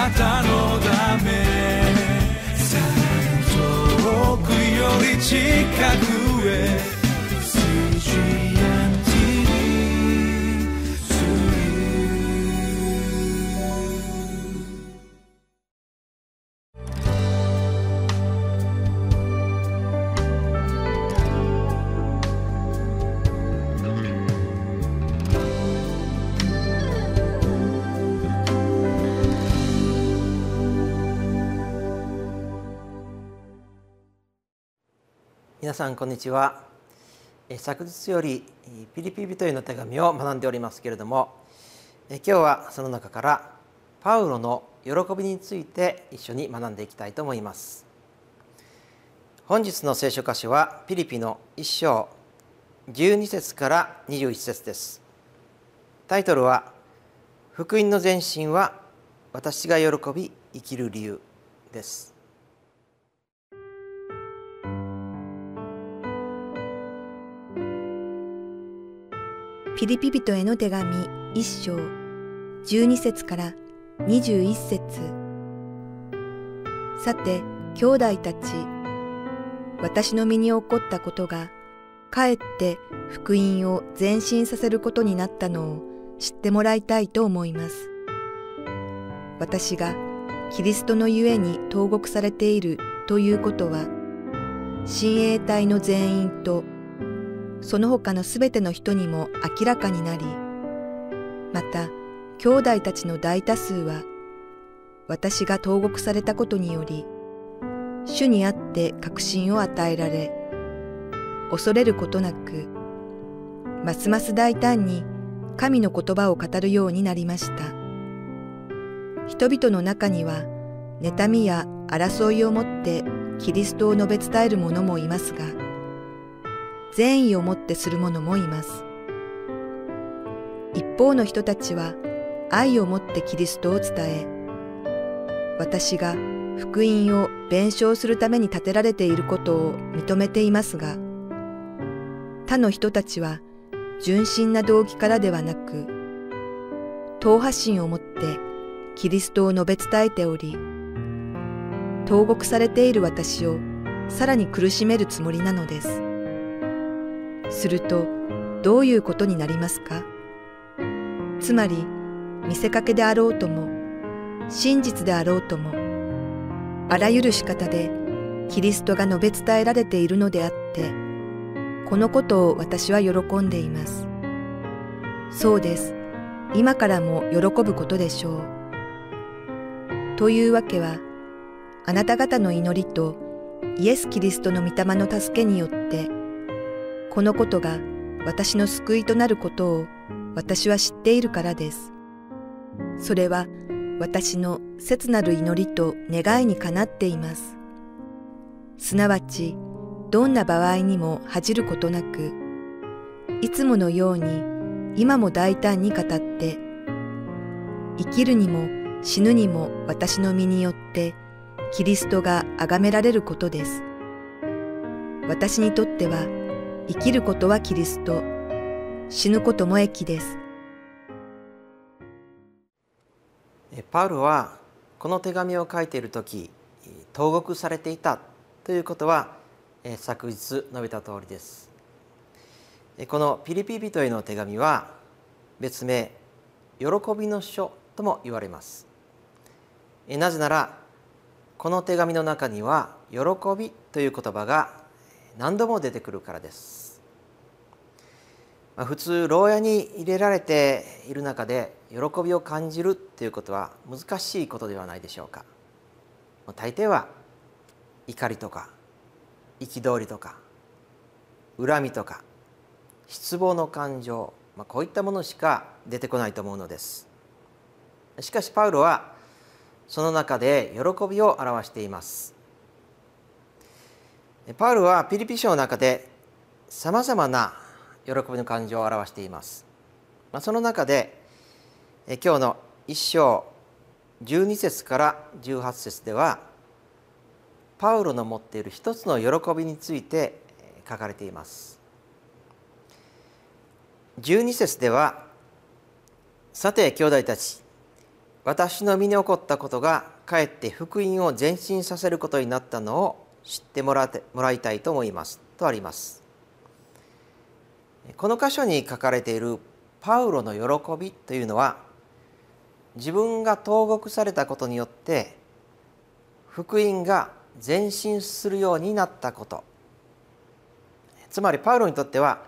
なたのため。さらに遠くより近くへ。皆さんこんにちは。昨日よりピリピ人への手紙を学んでおりますけれども今日はその中からパウロの喜びについて一緒に学んでいきたいと思います。本日の聖書箇所はピリピの一章12節から21節です。タイトルは福音の前進は私が喜び生きる理由です。ピリピ人への手紙一章12節から21節。さて兄弟たち私の身に起こったことがかえって福音を前進させることになったのを知ってもらいたいと思います。私がキリストのゆえに投獄されているということは親衛隊の全員とその他のすべての人にも明らかになり、また、兄弟たちの大多数は、私が投獄されたことにより、主にあって確信を与えられ、恐れることなく、ますます大胆に神の言葉を語るようになりました。人々の中には、妬みや争いをもってキリストを述べ伝える者もいますが、善意をもってする者もいます。一方の人たちは愛をもってキリストを伝え、私が福音を弁償するために立てられていることを認めていますが、他の人たちは純真な動機からではなく、党派心をもってキリストを述べ伝えており、投獄されている私をさらに苦しめるつもりなのです。するとどういうことになりますか？つまり見せかけであろうとも真実であろうともあらゆる仕方でキリストが述べ伝えられているのであってこのことを私は喜んでいます。そうです。今からも喜ぶことでしょう。というわけはあなた方の祈りとイエス・キリストの御霊の助けによってこのことが私の救いとなることを私は知っているからです。それは私の切なる祈りと願いにかなっています。すなわち、どんな場合にも恥じることなく、いつものように今も大胆に語って、生きるにも死ぬにも私の身によってキリストが崇められることです。私にとっては生きることはキリスト、死ぬことも益です。パウルはこの手紙を書いている時投獄されていた。ということは昨日述べた通りです。このピリピ人への手紙は別名喜びの書とも言われます。なぜならこの手紙の中には喜びという言葉が何度も出てくるからです。ま普通牢屋に入れられている中で喜びを感じるっていうことは難しいことではないでしょうか。大抵は怒りとか憤りとか恨みとか失望の感情、まあ、こういったものしか出てこないと思うのです。しかしパウロはその中で喜びを表しています。パウルはピリピ書の中でさまざまな喜びの感情を表しています。その中で今日の一章12節から18節ではパウロの持っている一つの喜びについて書かれています。12節では「さて兄弟たち私の身に起こったことがかえって福音を前進させることになったのを知ってもらってもらいたいと思います。とあります。この箇所に書かれているパウロの喜びというのは自分が投獄されたことによって福音が前進するようになったこと。つまりパウロにとっては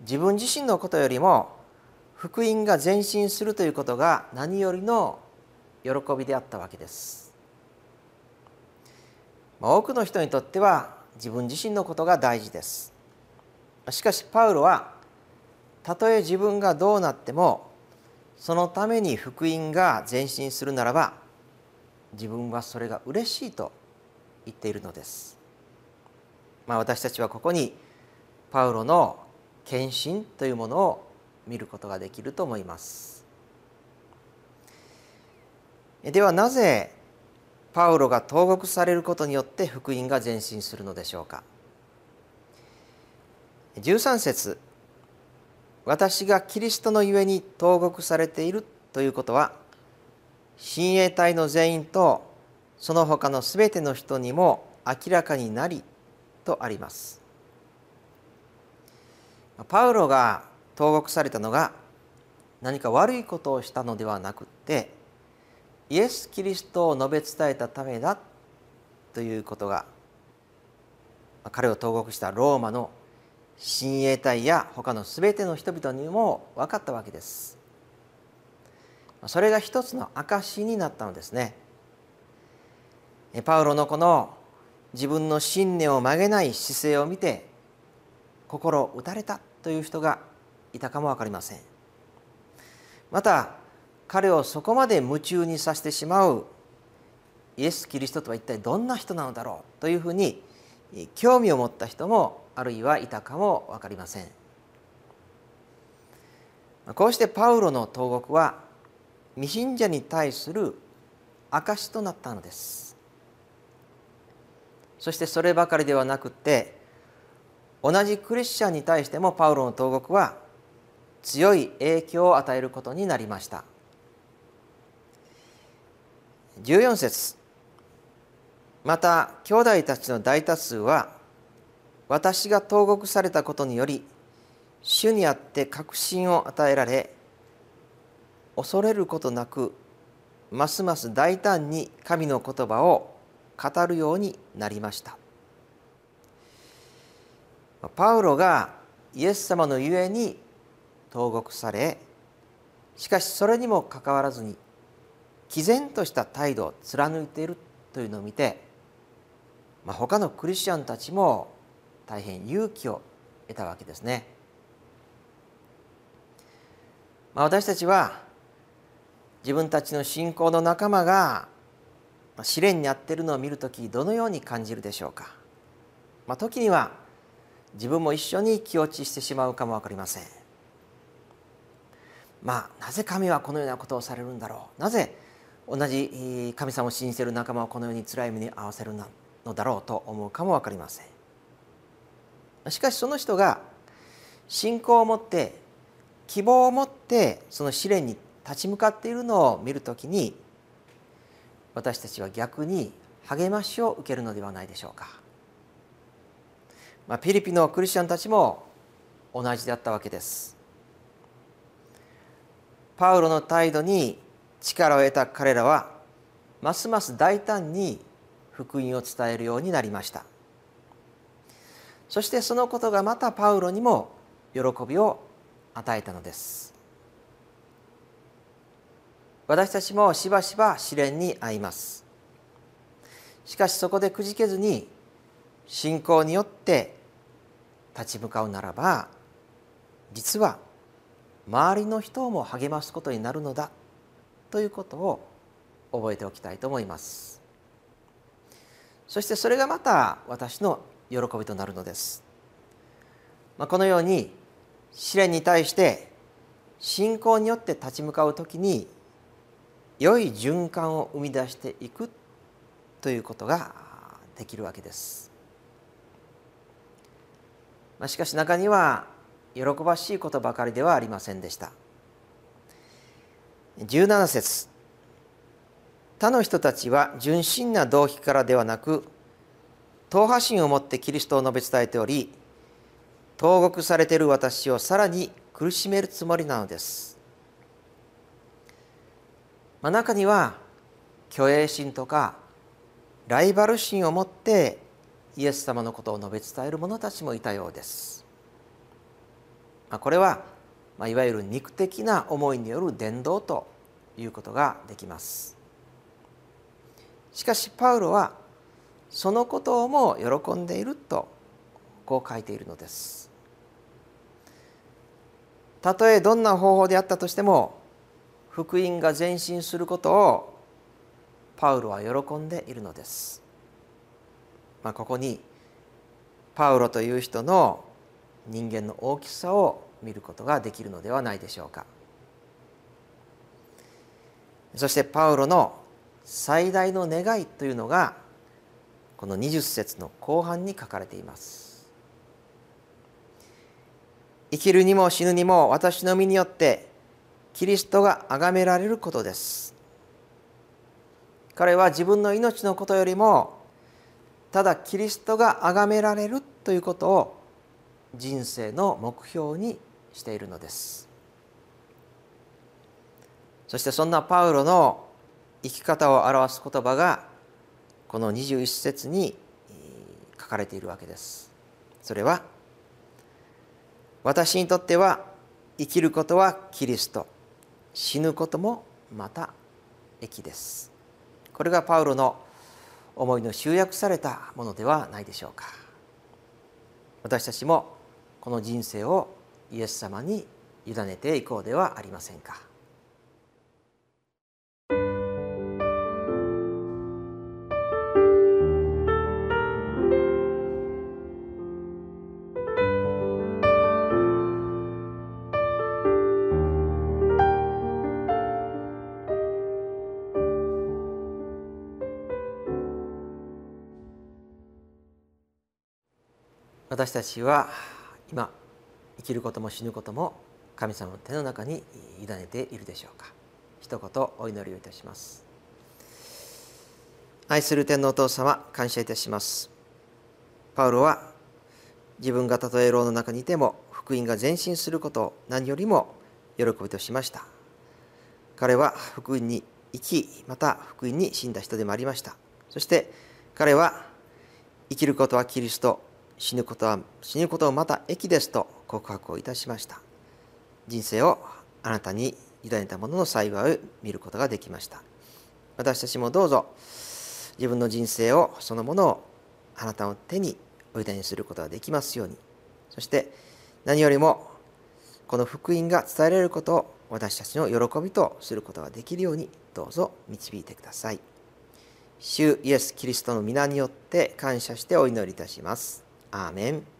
自分自身のことよりも福音が前進するということが何よりの喜びであったわけです。多くの人にとっては自分自身のことが大事ですしかしパウロはたとえ自分がどうなってもそのために福音が前進するならば自分はそれが嬉しいと言っているのです。まあ、私たちはここにパウロの献身というものを見ることができると思いますではなぜパウロが投獄されることによって福音が前進するのでしょうか。13節私がキリストのゆえに投獄されているということは親衛隊の全員とその他のすべての人にも明らかになりとあります。パウロが投獄されたのが何か悪いことをしたのではなくってイエス・キリストを述べ伝えたためだということが彼を投獄したローマの親衛隊や他の全ての人々にも分かったわけです。それが一つの証になったのですね。パウロのこの自分の信念を曲げない姿勢を見て心を打たれたという人がいたかも分かりません。また彼をそこまで夢中にさせてしまう。イエス・キリストとは一体どんな人なのだろうというふうに興味を持った人もあるいはいたかも分かりません。こうしてパウロの投獄は未信者に対する証となったのです。そしてそればかりではなくて同じクリスチャンに対してもパウロの投獄は強い影響を与えることになりました。14節。また兄弟たちの大多数は私が投獄されたことにより主にあって確信を与えられ恐れることなくますます大胆に神の言葉を語るようになりました。パウロがイエス様のゆえに投獄されしかしそれにもかかわらずに毅然とした態度を貫いているというのを見て、まあ、他のクリスチャンたちも大変勇気を得たわけですね。まあ、私たちは自分たちの信仰の仲間が試練に遭っているのを見るときどのように感じるでしょうか、まあ、時には自分も一緒に気落ちしてしまうかも分かりません。まあなぜ神はこのようなことをされるんだろう。なぜ同じ神様を信じている仲間をこのように辛い目に遭わせるのだろうと思うかも分かりませんしかしその人が信仰を持って希望を持ってその試練に立ち向かっているのを見るときに私たちは逆に励ましを受けるのではないでしょうか。まあ、ピリピのクリスチャンたちも同じであったわけです。パウロの態度に力を得た彼らはますます大胆に福音を伝えるようになりました。そしてそのことがまたパウロにも喜びを与えたのです。私たちもしばしば試練に遭います。しかしそこでくじけずに信仰によって立ち向かうならば実は周りの人も励ますことになるのだ。ということを覚えておきたいと思います。そしてそれがまた私の喜びとなるのです、まあ、このように試練に対して信仰によって立ち向かう時に良い循環を生み出していくということができるわけです、まあ、しかし中には喜ばしいことばかりではありませんでした。17節。他の人たちは純真な動機からではなく党派心を持ってキリストを述べ伝えており投獄されている私をさらに苦しめるつもりなのです、まあ、中には虚栄心とかライバル心を持ってイエス様のことを述べ伝える者たちもいたようです、まあ、これは、まあ、いわゆる肉的な思いによる伝道ということができます。しかしパウロはそのことをも喜んでいるとこう書いているのです。たとえどんな方法であったとしても福音が前進することをパウロは喜んでいるのです、まあ、ここにパウロという人の人間の大きさを見ることができるのではないでしょうか。そしてパウロの最大の願いというのがこの20節の後半に書かれています。生きるにも死ぬにも私の身によってキリストが崇められることです。彼は自分の命のことよりもただキリストが崇められるということを人生の目標にしているのです。そしてそんなパウロの生き方を表す言葉がこの21節に書かれているわけです。それは私にとっては生きることはキリスト。死ぬこともまた益です。これがパウロの思いの集約されたものではないでしょうか。私たちもこの人生をイエス様に委ねていこうではありませんか。私たちは今生きることも死ぬことも神様の手の中に委ねているでしょうか。一言お祈りをいたします。愛する天のお父様感謝いたします。パウロは自分がたとえ牢の中にいても福音が前進することを何よりも喜びとしました。彼は福音に生きまた福音に死んだ人でもありました。そして彼は生きることはキリスト死ぬことは死ぬことはまた益ですと告白をいたしました。人生をあなたに委ねた者の幸いを見ることができました。私たちもどうぞ自分の人生をそのものをあなたの手にお委ねすることができますように。そして何よりもこの福音が伝えられることを私たちの喜びとすることができるようにどうぞ導いてください。主イエス・キリストの皆によって感謝してお祈りいたします。アーメン。